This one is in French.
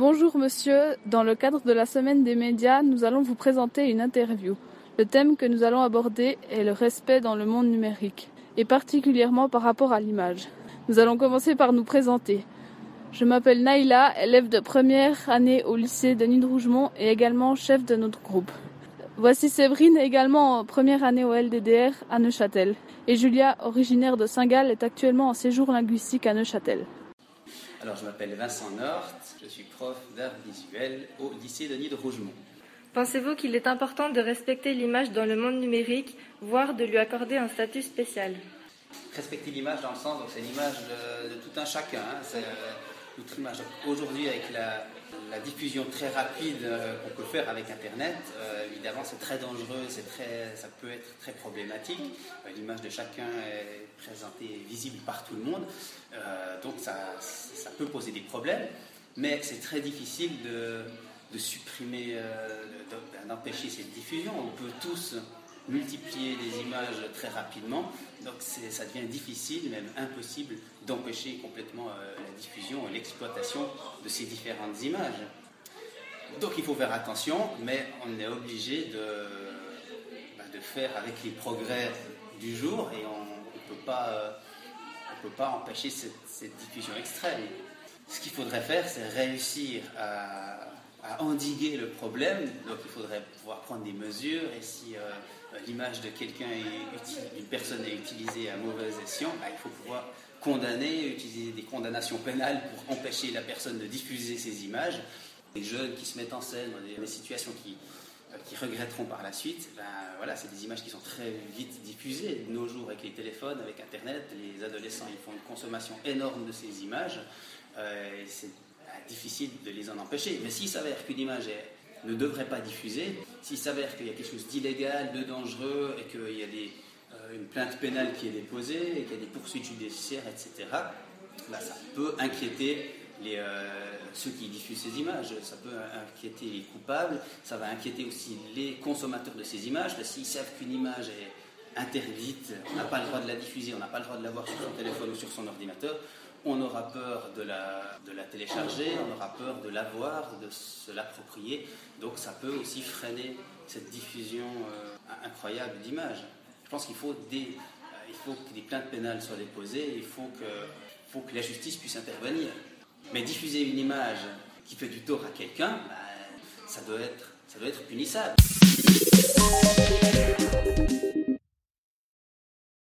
Bonjour monsieur, dans le cadre de la semaine des médias, nous allons vous présenter une interview. Le thème que nous allons aborder est le respect dans le monde numérique, et particulièrement par rapport à l'image. Nous allons commencer par nous présenter. Je m'appelle Naïla, élève de première année au lycée Denis de Rougemont et également chef de notre groupe. Voici Séverine, également en première année au LDDR à Neuchâtel. Et Julia, originaire de Saint-Gall, est actuellement en séjour linguistique à Neuchâtel. Alors, je m'appelle Vincent Nort, je suis prof d'art visuel au lycée Denis de Rougemont. Pensez-vous qu'il est important de respecter l'image dans le monde numérique, voire de lui accorder un statut spécial? Respecter l'image dans le sens, c'est l'image de, tout un chacun. Hein, euh, image. Aujourd'hui, avec la, diffusion très rapide euh, qu'on peut faire avec Internet, euh, évidemment, c'est très dangereux, c'est très, ça peut être très problématique. l'image de chacun est présentée, visible par tout le monde, donc ça, ça, peut poser des problèmes. Mais c'est très difficile de supprimer, d'empêcher cette diffusion. On peut tous multiplier les images très rapidement. Donc ça devient difficile, même impossible, d'empêcher complètement euh, la diffusion et l'exploitation de ces différentes images. Donc il faut faire attention, mais on est obligé de, bah, faire avec les progrès du jour et on ne euh, peut pas empêcher cette, diffusion extrême. Ce qu'il faudrait faire, c'est réussir à, endiguer le problème. Donc il faudrait pouvoir prendre des mesures et si euh, l'image de quelqu'un, une personne est utilisée à mauvais escient, bah, il faut pouvoir condamner, utiliser des condamnations pénales pour empêcher la personne de diffuser ces images. Les jeunes qui se mettent en scène dans des, situations qui, euh, qui regretteront par la suite, ben, voilà, c'est des images qui sont très vite diffusées. De nos jours, avec les téléphones, avec Internet, les adolescents ils font une consommation énorme de ces images. Euh, difficile de les en empêcher. Mais s'il s'avère qu'une image ne devrait pas diffuser. S'il s'avère qu'il y a quelque chose d'illégal, de dangereux, et qu'il y a euh, une plainte pénale qui est déposée, et qu'il y a des poursuites judiciaires, etc., bah, ça peut inquiéter euh, ceux qui diffusent ces images, ça peut inquiéter les coupables, ça va inquiéter aussi les consommateurs de ces images, parce s'ils savent qu'une image est interdite, on n'a pas le droit de la diffuser, on n'a pas le droit de la voir sur son téléphone ou sur son ordinateur, on aura peur de la, télécharger, on aura peur de l'avoir, de se l'approprier. Donc ça peut aussi freiner cette diffusion euh, incroyable d'images. Je pense qu'il faut, euh, faut que des plaintes pénales soient déposées, il faut que, la justice puisse intervenir. Mais diffuser une image qui fait du tort à quelqu'un, bah, ça doit être punissable.